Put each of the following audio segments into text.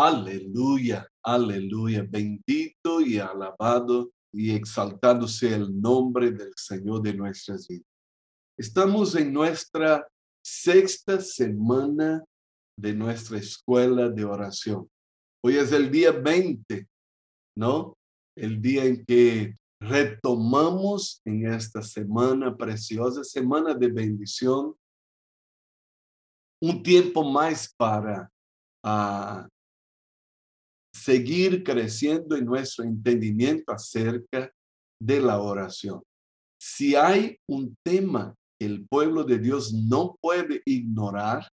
Aleluya, aleluya. Bendito y alabado y exaltado sea el nombre del Señor de nuestras vidas. Estamos en nuestra sexta semana de nuestra escuela de oración. Hoy es el día 20, ¿no? El día en que retomamos en esta semana preciosa, semana de bendición, un tiempo más para uh, seguir creciendo en nuestro entendimiento acerca de la oración. Si hay un tema que el pueblo de Dios no puede ignorar,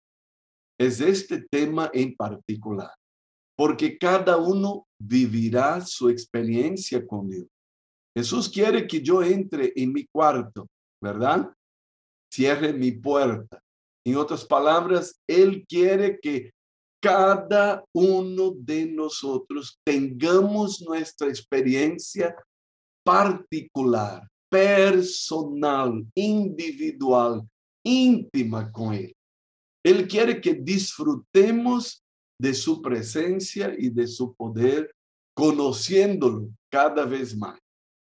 es este tema en particular, porque cada uno vivirá su experiencia con Dios. Jesús quiere que yo entre en mi cuarto, ¿verdad? Cierre mi puerta. En otras palabras, Él quiere que cada uno de nosotros tengamos nuestra experiencia particular, personal, individual, íntima con Él. Él quiere que disfrutemos de su presencia y de su poder, conociéndolo cada vez más.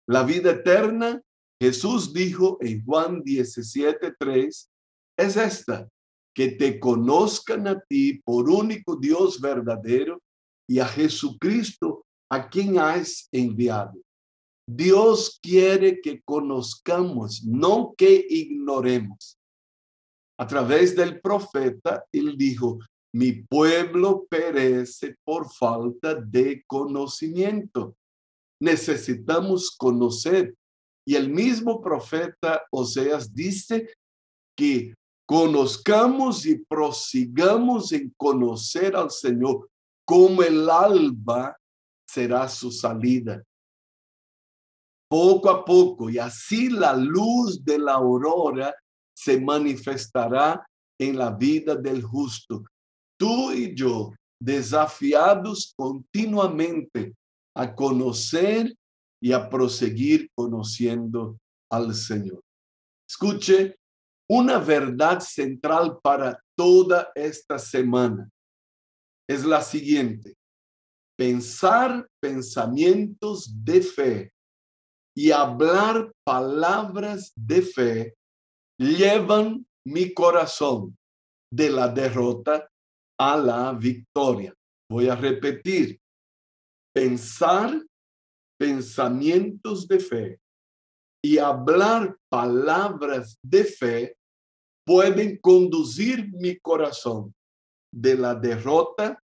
La vida eterna, Jesús dijo en Juan 17:3, es esta, que te conozcan a ti por único Dios verdadero y a Jesucristo a quien has enviado. Dios quiere que conozcamos, no que ignoremos. A través del profeta, él dijo, mi pueblo perece por falta de conocimiento. Necesitamos conocer. Y el mismo profeta Oseas dice que conozcamos y prosigamos en conocer al Señor como el alba será su salida. Poco a poco, y así la luz de la aurora se manifestará en la vida del justo. Tú y yo, desafiados continuamente a conocer y a proseguir conociendo al Señor. Escuche una verdad central para toda esta semana es la siguiente. Pensar pensamientos de fe y hablar palabras de fe llevan mi corazón de la derrota a la victoria. Voy a repetir. Pensar pensamientos de fe y hablar palabras de fe pueden conducir mi corazón de la derrota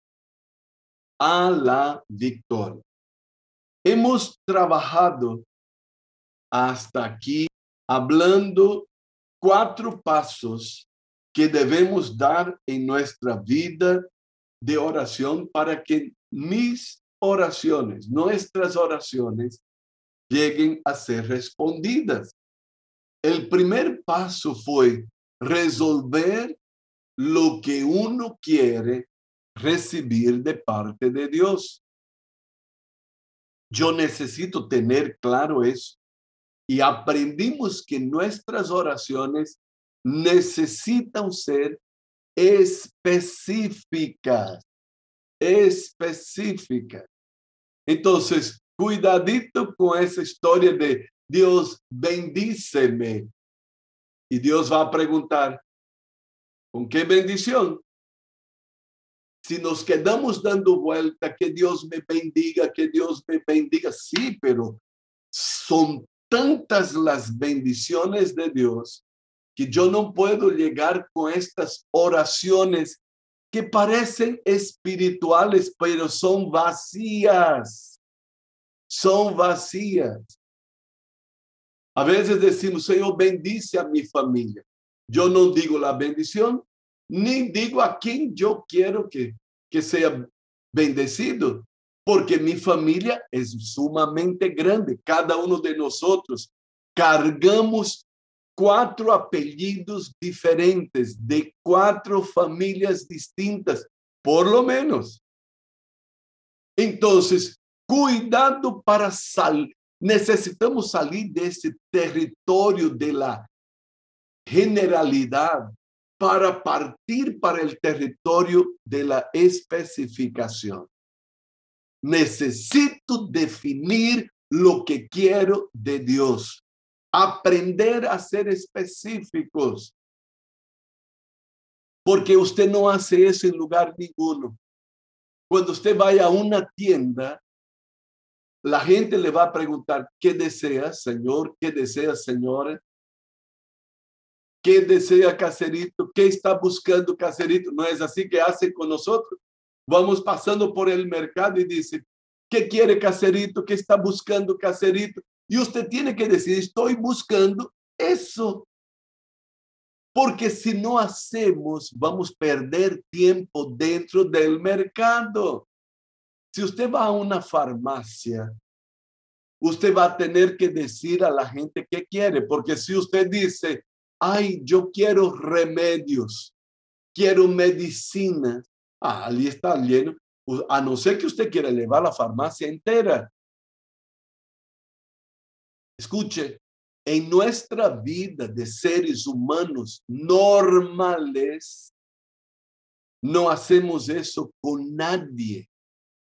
a la victoria. Hemos trabajado hasta aquí hablando cuatro pasos que debemos dar en nuestra vida de oración para que mis oraciones, nuestras oraciones, lleguen a ser respondidas. El primer paso fue resolver lo que uno quiere recibir de parte de Dios. Yo necesito tener claro eso. Y aprendimos que nuestras oraciones necesitan ser específicas, específicas. Entonces, cuidadito con esa historia de Dios bendíceme, y Dios va a preguntar, ¿con qué bendición? Si nos quedamos dando vuelta, que Dios me bendiga, que Dios me bendiga, sí, pero son tantas las bendiciones de Dios que yo no puedo llegar con estas oraciones que parecen espirituales, pero son vacías. Son vacías. A veces decimos, Señor, bendice a mi familia. Yo no digo la bendición, ni digo a quien yo quiero que, que sea bendecido, porque mi familia es sumamente grande. Cada uno de nosotros cargamos cuatro apellidos diferentes de cuatro familias distintas, por lo menos. Entonces, cuidado para salir Necesitamos salir de ese territorio de la generalidad para partir para el territorio de la especificación. Necesito definir lo que quiero de Dios. Aprender a ser específicos. Porque usted no hace eso en lugar ninguno. Cuando usted vaya a una tienda, la gente le va a preguntar, ¿qué desea, Señor? ¿Qué desea, Señora? ¿Qué desea Caserito? ¿Qué está buscando Caserito? No es así que hace con nosotros. Vamos pasando por el mercado y dice, ¿qué quiere Caserito? ¿Qué está buscando Caserito? Y usted tiene que decir, estoy buscando eso. Porque si no hacemos, vamos a perder tiempo dentro del mercado. Si usted va a una farmacia, usted va a tener que decir a la gente qué quiere, porque si usted dice, ay, yo quiero remedios, quiero medicina, ah, ahí está lleno, a no ser que usted quiera llevar la farmacia entera. Escuche, en nuestra vida de seres humanos normales, no hacemos eso con nadie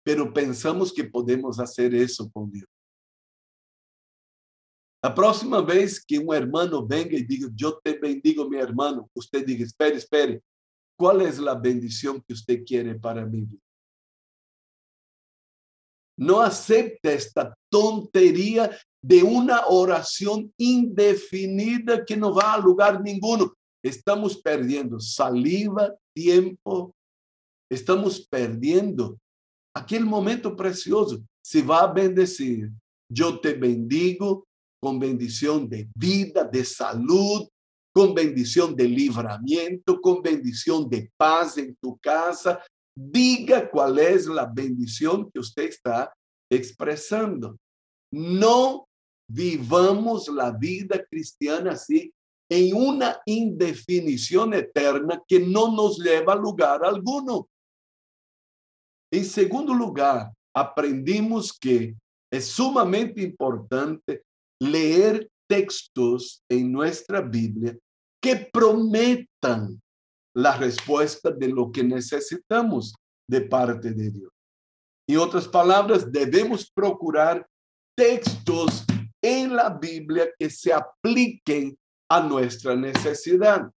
pero pensamos que podemos hacer eso con Dios. La próxima vez que un hermano venga y diga, yo te bendigo, mi hermano, usted diga, espere, espere, ¿cuál es la bendición que usted quiere para mi vida? No acepte esta tontería de una oración indefinida que no va a lugar ninguno. Estamos perdiendo saliva, tiempo, estamos perdiendo aquel momento precioso, se a bendecir. Yo te bendigo con bendición de vida, de salud, con bendición de libramiento, con bendición de paz en tu casa. Diga cuál es la bendición que usted está expresando. No vivamos la vida cristiana así en una indefinición eterna que no nos lleva a lugar alguno. En segundo lugar, aprendimos que es sumamente importante leer textos en nuestra Biblia que prometan la respuesta de lo que necesitamos de parte de Dios. En otras palabras, debemos procurar textos en la Biblia que se apliquen a nuestra necesidad.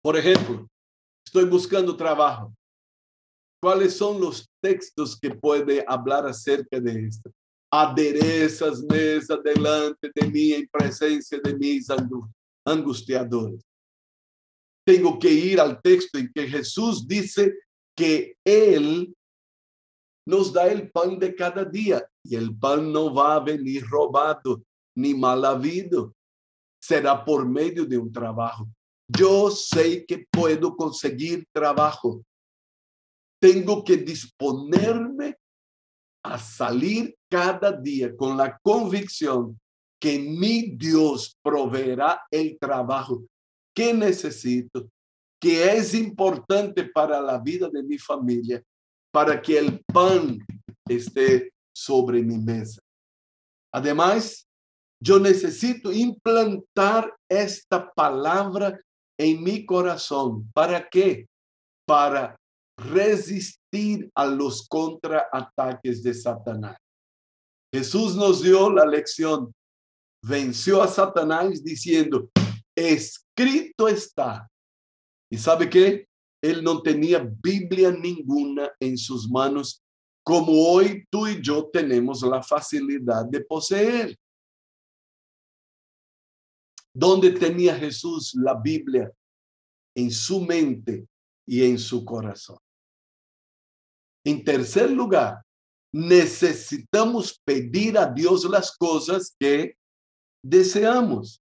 Por ejemplo, estoy buscando trabajo. ¿Cuáles son los textos que puede hablar acerca de esto? Aderezas mesa delante de mí en presencia de mis angustiadores. Tengo que ir al texto en que Jesús dice que Él nos da el pan de cada día y el pan no va a venir robado ni mal habido. Será por medio de un trabajo. Yo sé que puedo conseguir trabajo tengo que disponerme a salir cada día con la convicción que mi Dios proveerá el trabajo que necesito, que es importante para la vida de mi familia, para que el pan esté sobre mi mesa. Además, yo necesito implantar esta palabra en mi corazón. ¿Para qué? Para resistir a los contraataques de Satanás. Jesús nos dio la lección, venció a Satanás diciendo, escrito está. ¿Y sabe qué? Él no tenía Biblia ninguna en sus manos, como hoy tú y yo tenemos la facilidad de poseer. ¿Dónde tenía Jesús la Biblia? En su mente y en su corazón. En tercer lugar, necesitamos pedir a Dios las cosas que deseamos.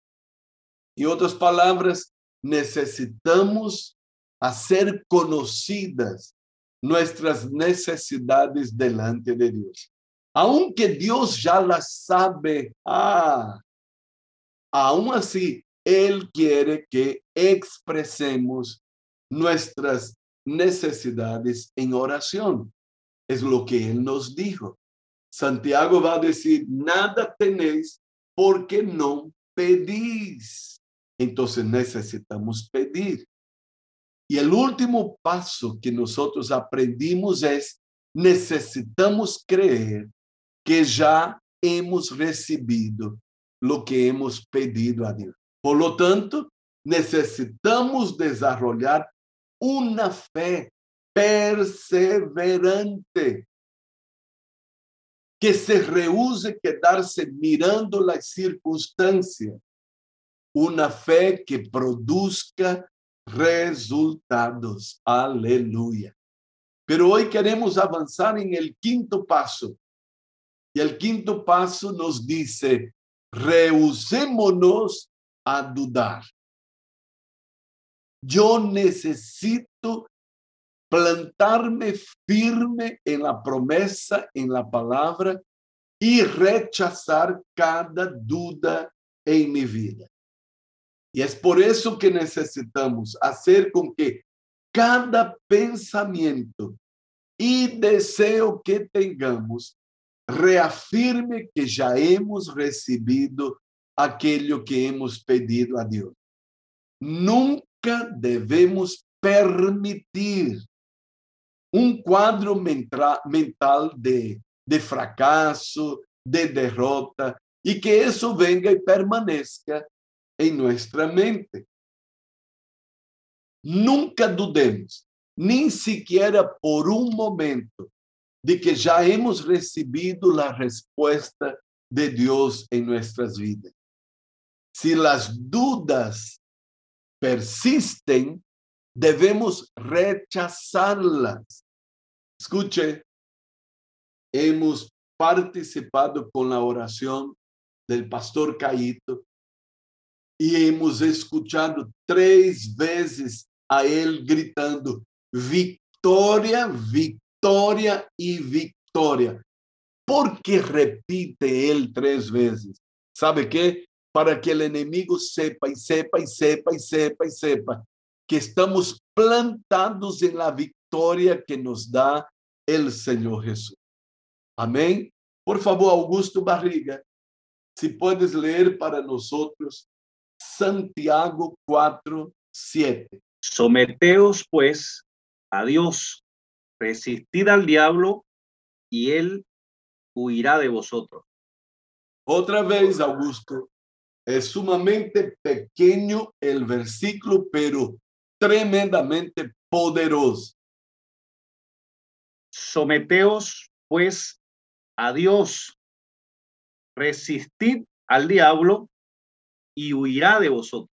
En otras palabras, necesitamos hacer conocidas nuestras necesidades delante de Dios. Aunque Dios ya las sabe, ah, aún así, Él quiere que expresemos nuestras necesidades en oración. Es lo que Él nos dijo. Santiago va a decir, nada tenéis porque no pedís. entonces necesitamos pedir. Y el último paso que nosotros aprendimos es, necesitamos creer que ya hemos recibido lo que hemos pedido a Dios. Por lo tanto, necesitamos desarrollar una fe perseverante que se rehúse quedarse mirando las circunstancias, una fe que produzca resultados. Aleluya. Pero hoy queremos avanzar en el quinto paso. Y el quinto paso nos dice, rehusémonos a dudar. Yo necesito plantarme firme en la promesa, en la palabra y rechazar cada duda en mi vida. Y es por eso que necesitamos hacer con que cada pensamiento y deseo que tengamos reafirme que ya hemos recibido aquello que hemos pedido a Dios. Nunca debemos permitir um quadro mental de, fracasso, de derrota, e que isso venga e permaneça em nossa mente. Nunca dudemos, nem sequer por um momento, de que já hemos recebido a resposta de Deus em nossas vidas. Se as dúvidas persistem, devemos rechazarlas Escuche, hemos participado con la oración del pastor Caíto y hemos escuchado tres veces a él gritando, victoria, victoria y victoria. ¿Por qué repite él tres veces? ¿Sabe qué? Para que el enemigo sepa y sepa y sepa y sepa y sepa que estamos plantados en la victoria que nos da el Señor Jesús. Amén. Por favor, Augusto Barriga, si puedes leer para nosotros Santiago 4, 7. Someteos pues a Dios, resistid al diablo y él huirá de vosotros. Otra vez, Augusto, es sumamente pequeño el versículo, pero tremendamente poderoso. Someteos pues a Dios, resistid al diablo y huirá de vosotros.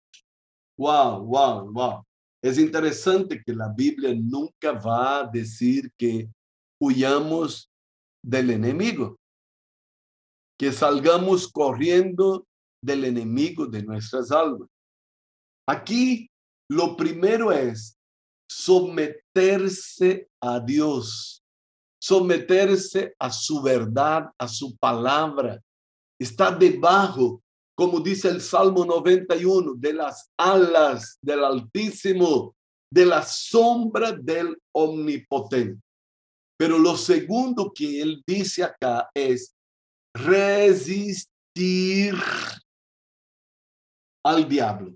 Wow, wow, wow. Es interesante que la Biblia nunca va a decir que huyamos del enemigo, que salgamos corriendo del enemigo de nuestras almas. Aquí lo primero es someterse a Dios someterse a su verdad, a su palabra. Está debajo, como dice el Salmo 91, de las alas del Altísimo, de la sombra del Omnipotente. Pero lo segundo que él dice acá es resistir al diablo,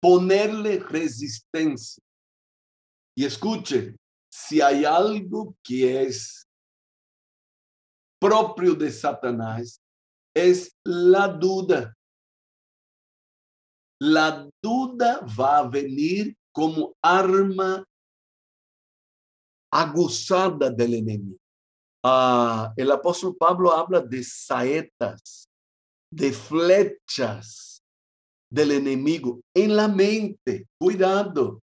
ponerle resistencia. Y escuche, si hay algo que es propio de Satanás, es la duda. La duda va a venir como arma aguzada del enemigo. Ah, el apóstol Pablo habla de saetas, de flechas del enemigo en la mente. Cuidado.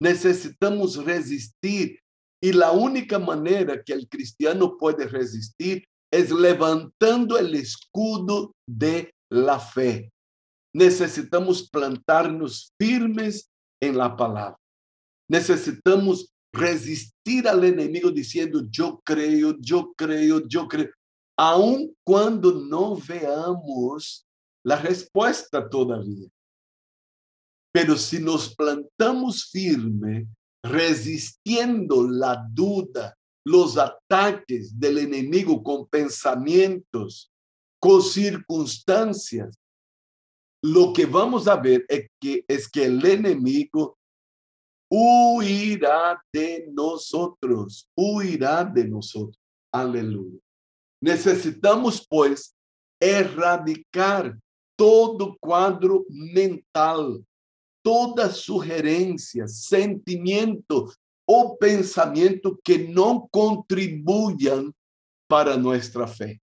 Necesitamos resistir y la única manera que el cristiano puede resistir es levantando el escudo de la fe. Necesitamos plantarnos firmes en la palabra. Necesitamos resistir al enemigo diciendo, yo creo, yo creo, yo creo, aun cuando no veamos la respuesta todavía. Pero si nos plantamos firme, resistiendo la duda, los ataques del enemigo con pensamientos, con circunstancias, lo que vamos a ver es que, es que el enemigo huirá de nosotros, huirá de nosotros. Aleluya. Necesitamos, pues, erradicar todo cuadro mental, toda sugerencia, sentimiento o pensamiento que no contribuyan para nuestra fe.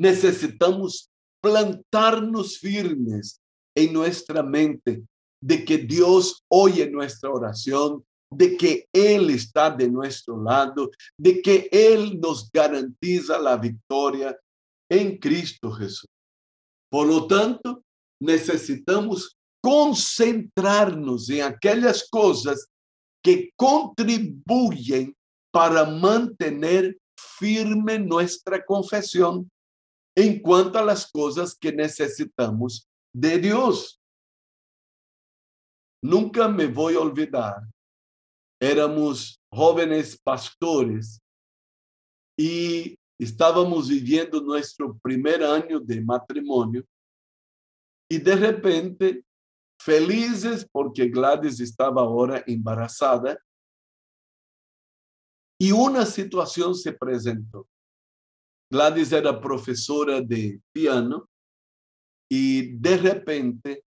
Necesitamos plantarnos firmes en nuestra mente de que Dios oye nuestra oración, de que Él está de nuestro lado, de que Él nos garantiza la victoria en Cristo Jesús. Por lo tanto, necesitamos concentrarnos en aquellas cosas que contribuyen para mantener firme nuestra confesión en cuanto a las cosas que necesitamos de Dios. Nunca me voy a olvidar, éramos jóvenes pastores y estábamos viviendo nuestro primer año de matrimonio y de repente, felices porque Gladys estaba ahora embarazada, y una situación se presentó. Gladys era profesora de piano y de repente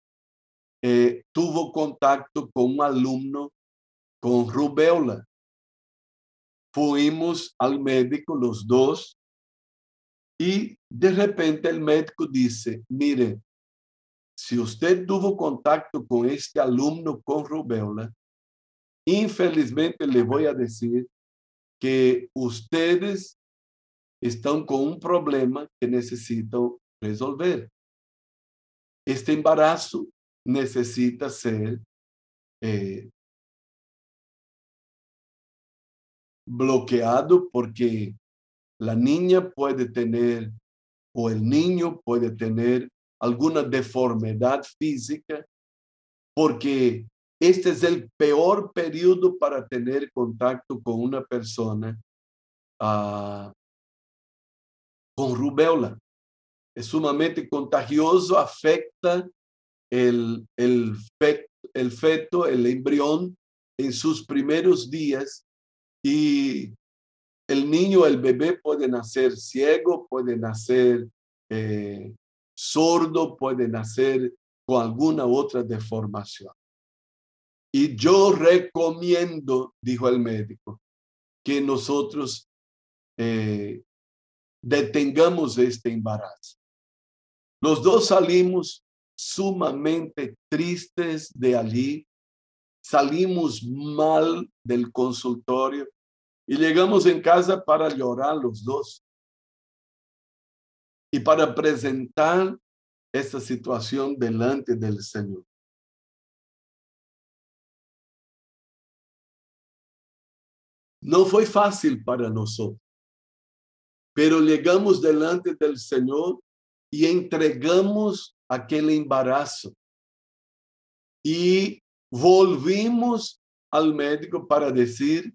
eh, tuvo contacto con un alumno con rubéola. Fuimos al médico los dos y de repente el médico dice, mire, si usted tuvo contacto con este alumno con rubéola, infelizmente le voy a decir que ustedes están con un problema que necesitan resolver. Este embarazo necesita ser eh, bloqueado porque la niña puede tener o el niño puede tener alguna deformidad física porque este es el peor periodo para tener contacto con una persona uh, con rubéola. Es sumamente contagioso, afecta el, el, feto, el feto, el embrión en sus primeros días y el niño, el bebé puede nacer ciego, puede nacer eh, sordo, puede nacer con alguna otra deformación. Y yo recomiendo, dijo el médico, que nosotros eh, detengamos este embarazo. Los dos salimos sumamente tristes de allí, salimos mal del consultorio y llegamos en casa para llorar los dos y para presentar esta situación delante del Señor. No fue fácil para nosotros, pero llegamos delante del Señor y entregamos aquel embarazo. Y volvimos al médico para decir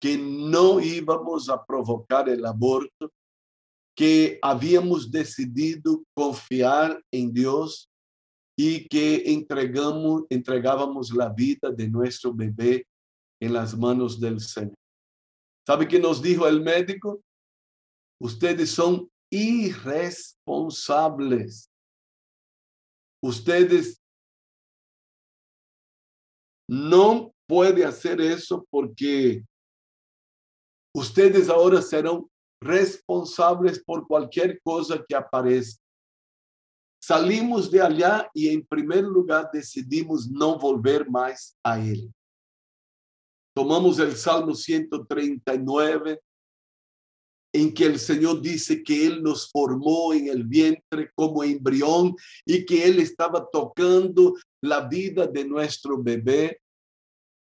que no íbamos a provocar el aborto, que habíamos decidido confiar en Dios y que entregamos, entregábamos la vida de nuestro bebé en las manos del Señor. ¿Sabe qué nos dijo el médico? Ustedes son irresponsables. Ustedes no pueden hacer eso porque ustedes ahora serán responsables por cualquier cosa que aparezca. Salimos de allá y en primer lugar decidimos no volver más a él. Tomamos el Salmo 139, en que el Señor dice que Él nos formó en el vientre como embrión y que Él estaba tocando la vida de nuestro bebé.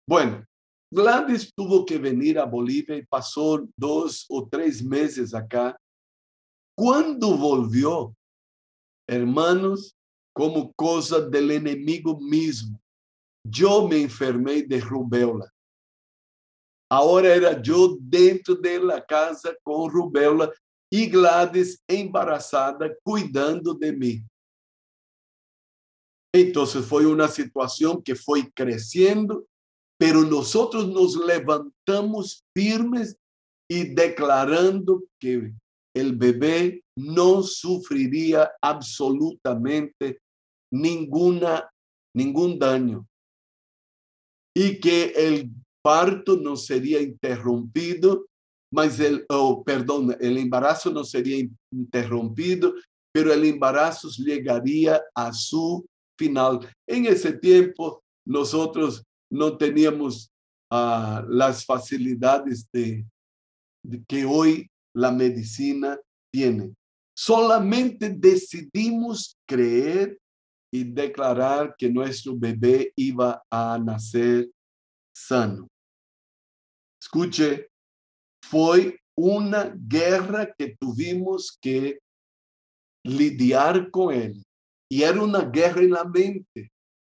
Bueno, Gladys tuvo que venir a Bolivia y pasó dos o tres meses acá. Cuando volvió, hermanos, como cosa del enemigo mismo, yo me enfermé de rubéola. Ahora era yo dentro de la casa con rubéola y Gladys embarazada cuidando de mí. Entonces fue una situación que fue creciendo, pero nosotros nos levantamos firmes y declarando que el bebé no sufriría absolutamente ninguna, ningún daño y que el parto no sería interrumpido, mas el, oh, perdón, el embarazo no sería interrumpido, pero el embarazo llegaría a su final. En ese tiempo nosotros no teníamos uh, las facilidades de, de que hoy la medicina tiene. Solamente decidimos creer y declarar que nuestro bebé iba a nacer sano. Escuche, fue una guerra que tuvimos que lidiar con él. Y era una guerra en la mente,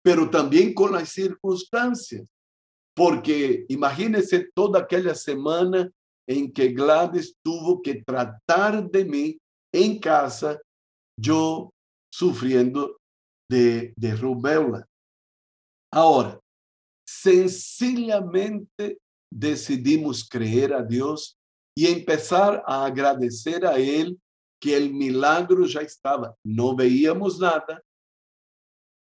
pero también con las circunstancias. Porque imagínense toda aquella semana en que Gladys tuvo que tratar de mí en casa, yo sufriendo de, de rubéola. Ahora, sencillamente decidimos creer a Dios y empezar a agradecer a Él que el milagro ya estaba. No veíamos nada.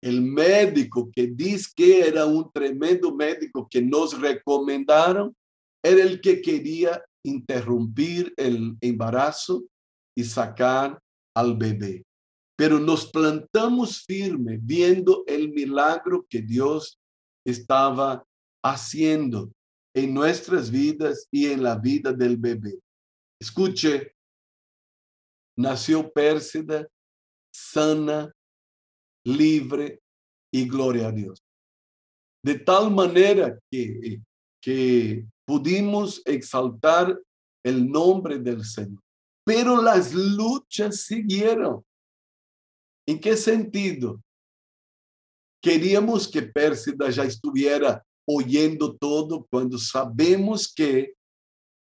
El médico que dice que era un tremendo médico que nos recomendaron, era el que quería interrumpir el embarazo y sacar al bebé. Pero nos plantamos firme viendo el milagro que Dios estaba haciendo en nuestras vidas y en la vida del bebé. Escuche, nació Pérsida, sana, libre y gloria a Dios. De tal manera que, que pudimos exaltar el nombre del Señor. Pero las luchas siguieron. ¿En qué sentido? Queríamos que Pérsida ya estuviera oyendo todo cuando sabemos que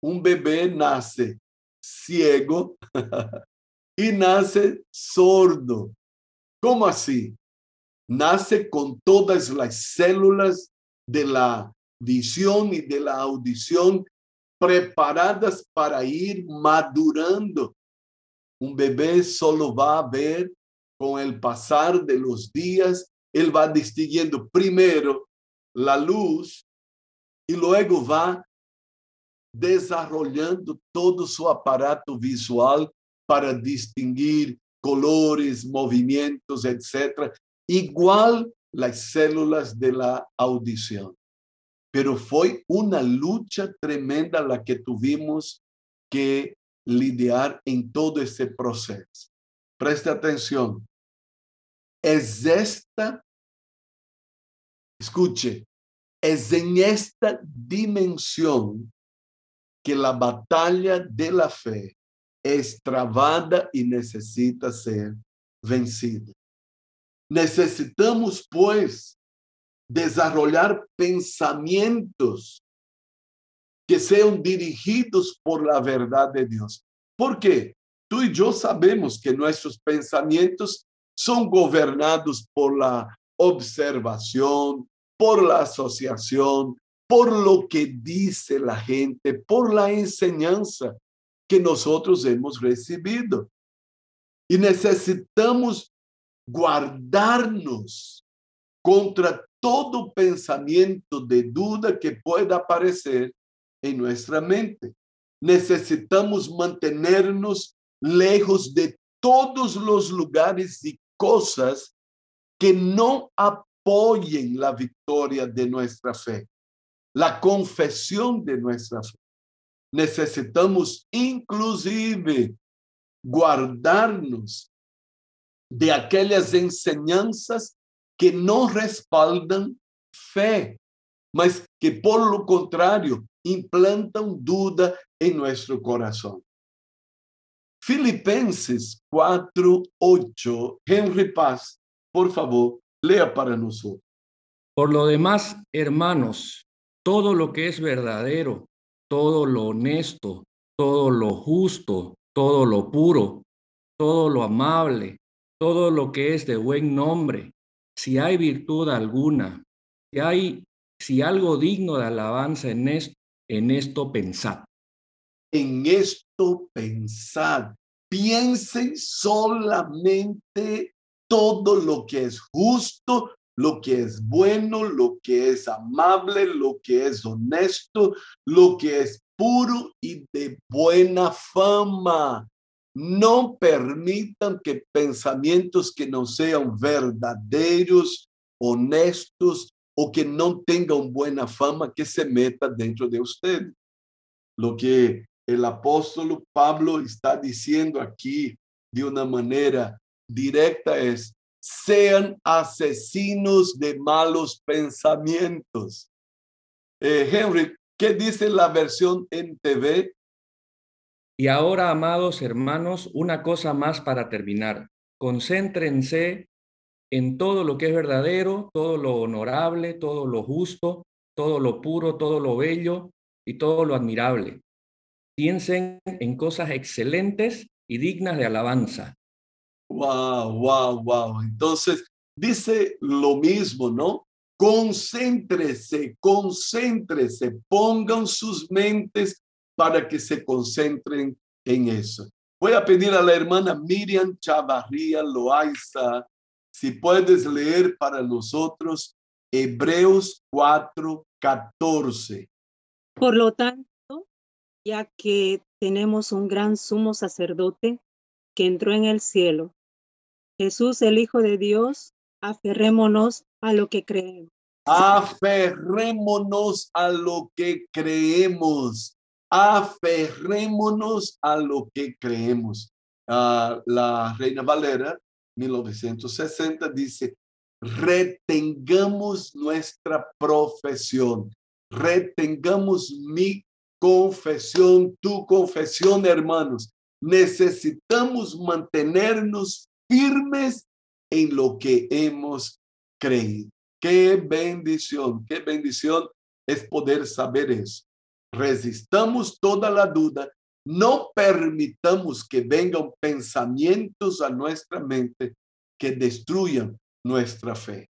un bebé nace ciego y nace sordo. ¿Cómo así? Nace con todas las células de la visión y de la audición preparadas para ir madurando. Un bebé solo va a ver con el pasar de los días, él va distinguiendo primero la luz y luego va desarrollando todo su aparato visual para distinguir colores, movimientos, etc. Igual las células de la audición. Pero fue una lucha tremenda la que tuvimos que lidiar en todo ese proceso. Preste atención. Es esta, escuche, es en esta dimensión que la batalla de la fe es travada y necesita ser vencida. Necesitamos, pues, desarrollar pensamientos que sean dirigidos por la verdad de Dios. ¿Por qué? Tú y yo sabemos que nuestros pensamientos son gobernados por la observación, por la asociación, por lo que dice la gente, por la enseñanza que nosotros hemos recibido. Y necesitamos guardarnos contra todo pensamiento de duda que pueda aparecer en nuestra mente. Necesitamos mantenernos lejos de todos los lugares y cosas que no apoyen la victoria de nuestra fe, la confesión de nuestra fe. Necesitamos inclusive guardarnos de aquellas enseñanzas que no respaldan fe, mas que por lo contrario implantan duda en nuestro corazón. Filipenses 4, 8. Henry Paz, por favor, lea para nosotros. Por lo demás, hermanos, todo lo que es verdadero, todo lo honesto, todo lo justo, todo lo puro, todo lo amable, todo lo que es de buen nombre, si hay virtud alguna, si hay, si algo digno de alabanza en esto, en esto pensad. En esto pensad. Piensen solamente todo lo que es justo, lo que es bueno, lo que es amable, lo que es honesto, lo que es puro y de buena fama. No permitan que pensamientos que no sean verdaderos, honestos o que no tengan buena fama que se meta dentro de usted. Lo que el apóstol Pablo está diciendo aquí de una manera directa es, sean asesinos de malos pensamientos. Eh, Henry, ¿qué dice la versión en TV? Y ahora, amados hermanos, una cosa más para terminar. Concéntrense en todo lo que es verdadero, todo lo honorable, todo lo justo, todo lo puro, todo lo bello y todo lo admirable. Piensen en cosas excelentes y dignas de alabanza. Wow, wow, wow. Entonces, dice lo mismo, ¿no? Concéntrese, concéntrese, pongan sus mentes para que se concentren en eso. Voy a pedir a la hermana Miriam Chavarría Loaiza si puedes leer para nosotros Hebreos 4, 14. Por lo tanto, ya que tenemos un gran sumo sacerdote que entró en el cielo, Jesús el Hijo de Dios, aferrémonos a lo que creemos. Aferrémonos a lo que creemos. Aferrémonos a lo que creemos. Ah, la Reina Valera, 1960, dice, retengamos nuestra profesión, retengamos mi confesión, tu confesión, hermanos. Necesitamos mantenernos firmes en lo que hemos creído. Qué bendición, qué bendición es poder saber eso. Resistamos toda la duda, no permitamos que vengan pensamientos a nuestra mente que destruyan nuestra fe.